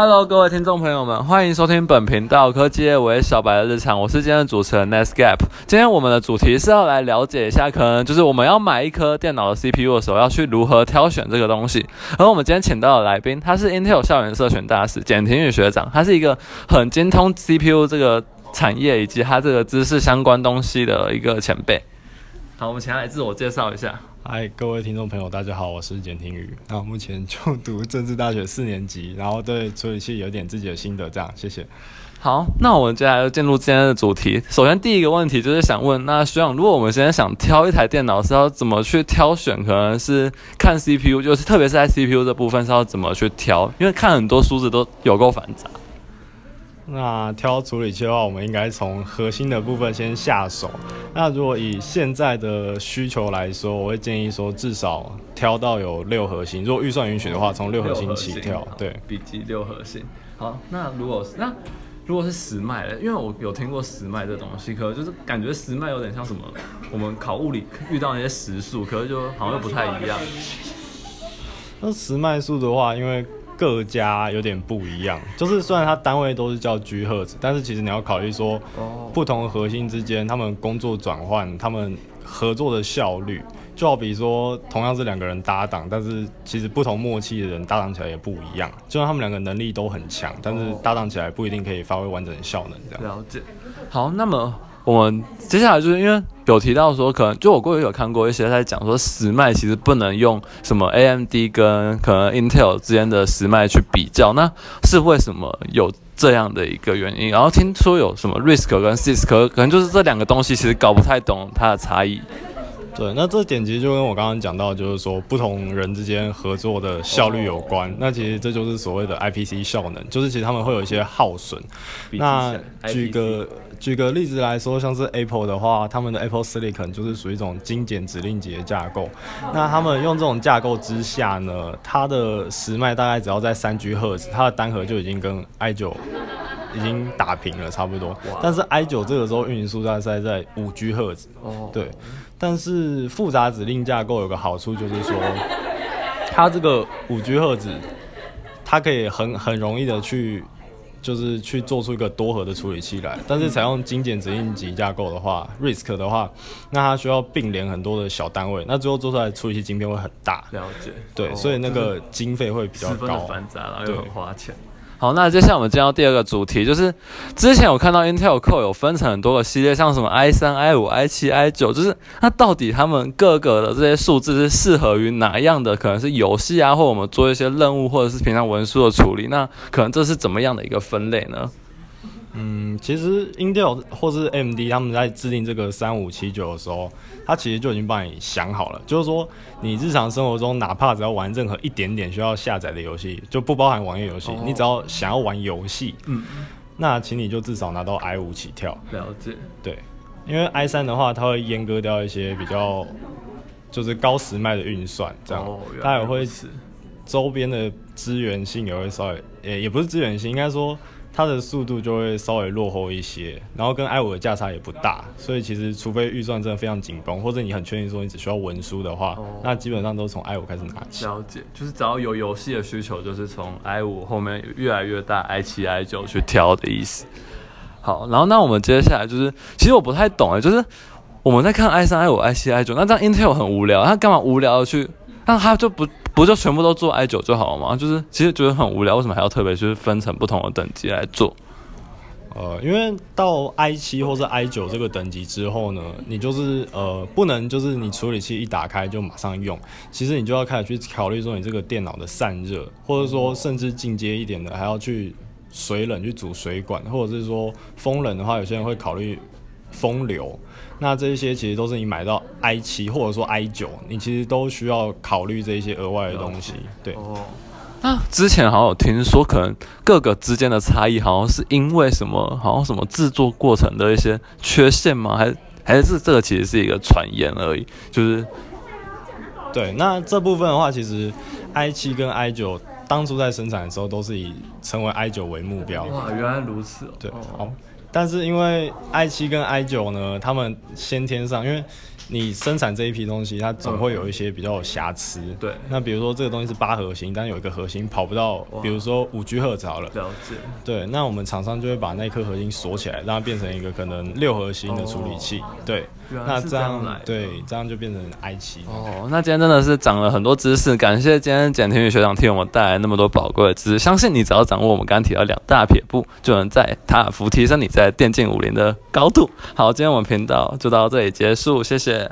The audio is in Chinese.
Hello，各位听众朋友们，欢迎收听本频道科技业为小白的日常，我是今天的主持人 Nesgap。今天我们的主题是要来了解一下，可能就是我们要买一颗电脑的 CPU 的时候，要去如何挑选这个东西。而我们今天请到的来宾，他是 Intel 校园社群大使简廷宇学长，他是一个很精通 CPU 这个产业以及他这个知识相关东西的一个前辈。好，我们请他来自我介绍一下。嗨，各位听众朋友，大家好，我是简廷宇。那目前就读政治大学四年级，然后对处理器有点自己的心得，这样，谢谢。好，那我们接下来就进入今天的主题。首先，第一个问题就是想问，那学长，如果我们现在想挑一台电脑，是要怎么去挑选？可能是看 CPU，就是特别是在 CPU 这部分是要怎么去挑？因为看很多数字都有够繁杂。那挑处理器的话，我们应该从核心的部分先下手。那如果以现在的需求来说，我会建议说至少挑到有六核心。如果预算允许的话，从六核心起跳。对，笔记六核心。好，那如果是那如果是实脉的，因为我有听过实脉这东西，可就是感觉实脉有点像什么，我们考物理遇到那些实数，可是就好像又不太一样。那实脉数的话，因为各家有点不一样，就是虽然它单位都是叫 G 赫兹，但是其实你要考虑说，不同核心之间他们工作转换，他们合作的效率，就好比说同样是两个人搭档，但是其实不同默契的人搭档起来也不一样。就算他们两个能力都很强，但是搭档起来不一定可以发挥完整的效能。这样了解。好，那么。我们接下来就是因为有提到说，可能就我过去有看过一些在讲说，时脉其实不能用什么 AMD 跟可能 Intel 之间的时脉去比较，那是为什么有这样的一个原因？然后听说有什么 Risk 跟 CISC，可能就是这两个东西其实搞不太懂它的差异。对，那这点其实就跟我刚刚讲到，就是说不同人之间合作的效率有关。那其实这就是所谓的 IPC 效能，就是其实他们会有一些耗损。那举个举个例子来说，像是 Apple 的话，他们的 Apple Silicon 就是属于一种精简指令集的架构。那他们用这种架构之下呢，它的时脉大概只要在三 G 赫兹，它的单核就已经跟 i9 已经打平了差不多。但是 i9 这个时候运行速大概在五 G 赫兹。哦，对。但是复杂指令架构有个好处，就是说，它这个五 G 赫兹，它可以很很容易的去，就是去做出一个多核的处理器来。但是采用精简指令集架构的话，RISC 的话，那它需要并联很多的小单位，那最后做出来处理器晶片会很大。了解。对，所以那个经费会比较高。繁杂，然后又很花钱。好，那接下来我们进到第二个主题，就是之前我看到 Intel Core 有分成很多个系列，像什么 i 三、i 五、i 七、i 九，就是那到底他们各个的这些数字是适合于哪样的？可能是游戏啊，或我们做一些任务，或者是平常文书的处理，那可能这是怎么样的一个分类呢？嗯，其实 Intel 或是 AMD 他们在制定这个三五七九的时候，它其实就已经帮你想好了，就是说你日常生活中哪怕只要玩任何一点点需要下载的游戏，就不包含网页游戏，你只要想要玩游戏，嗯，那请你就至少拿到 i 五起跳。了解。对，因为 i 三的话，它会阉割掉一些比较就是高时脉的运算，这样它也会周边的资源性也会稍微，也也不是资源性，应该说。它的速度就会稍微落后一些，然后跟 i 五的价差也不大，所以其实除非预算真的非常紧绷，或者你很确定说你只需要文书的话，那基本上都从 i 五开始拿起。了解，就是只要有游戏的需求，就是从 i 五后面越来越大 i 七 i 九去挑的意思。好，然后那我们接下来就是，其实我不太懂哎，就是我们在看 i 三 i 五 i 七 i 九，那这样 Intel 很无聊，他干嘛无聊的去？那他就不不就全部都做 i 九就好了吗？就是其实觉得很无聊，为什么还要特别就是分成不同的等级来做？呃，因为到 i 七或者 i 九这个等级之后呢，你就是呃不能就是你处理器一打开就马上用，其实你就要开始去考虑说你这个电脑的散热，或者说甚至进阶一点的还要去水冷去煮水管，或者是说风冷的话，有些人会考虑风流。那这些其实都是你买到 i 七或者说 i 九，你其实都需要考虑这一些额外的东西。对。哦。那之前好像有听说，可能各个之间的差异，好像是因为什么？好像什么制作过程的一些缺陷吗？还还是这个其实是一个传言而已？就是。对。那这部分的话，其实 i 七跟 i 九当初在生产的时候，都是以成为 i 九为目标。哇，原来如此。对。好。但是因为 i 七跟 i 九呢，他们先天上因为。你生产这一批东西，它总会有一些比较有瑕疵。对。那比如说这个东西是八核心，但有一个核心跑不到，比如说五 G 赫兹好了。了解。对，那我们厂商就会把那颗核心锁起来，让它变成一个可能六核心的处理器。对。那这样对，这样就变成爱奇艺。哦，那今天真的是长了很多知识，感谢今天简廷宇学长替我们带来那么多宝贵的知识。相信你只要掌握我们刚刚提到两大撇步，就能在塔尔福提升你在电竞武林的高度。好，今天我们频道就到这里结束，谢谢。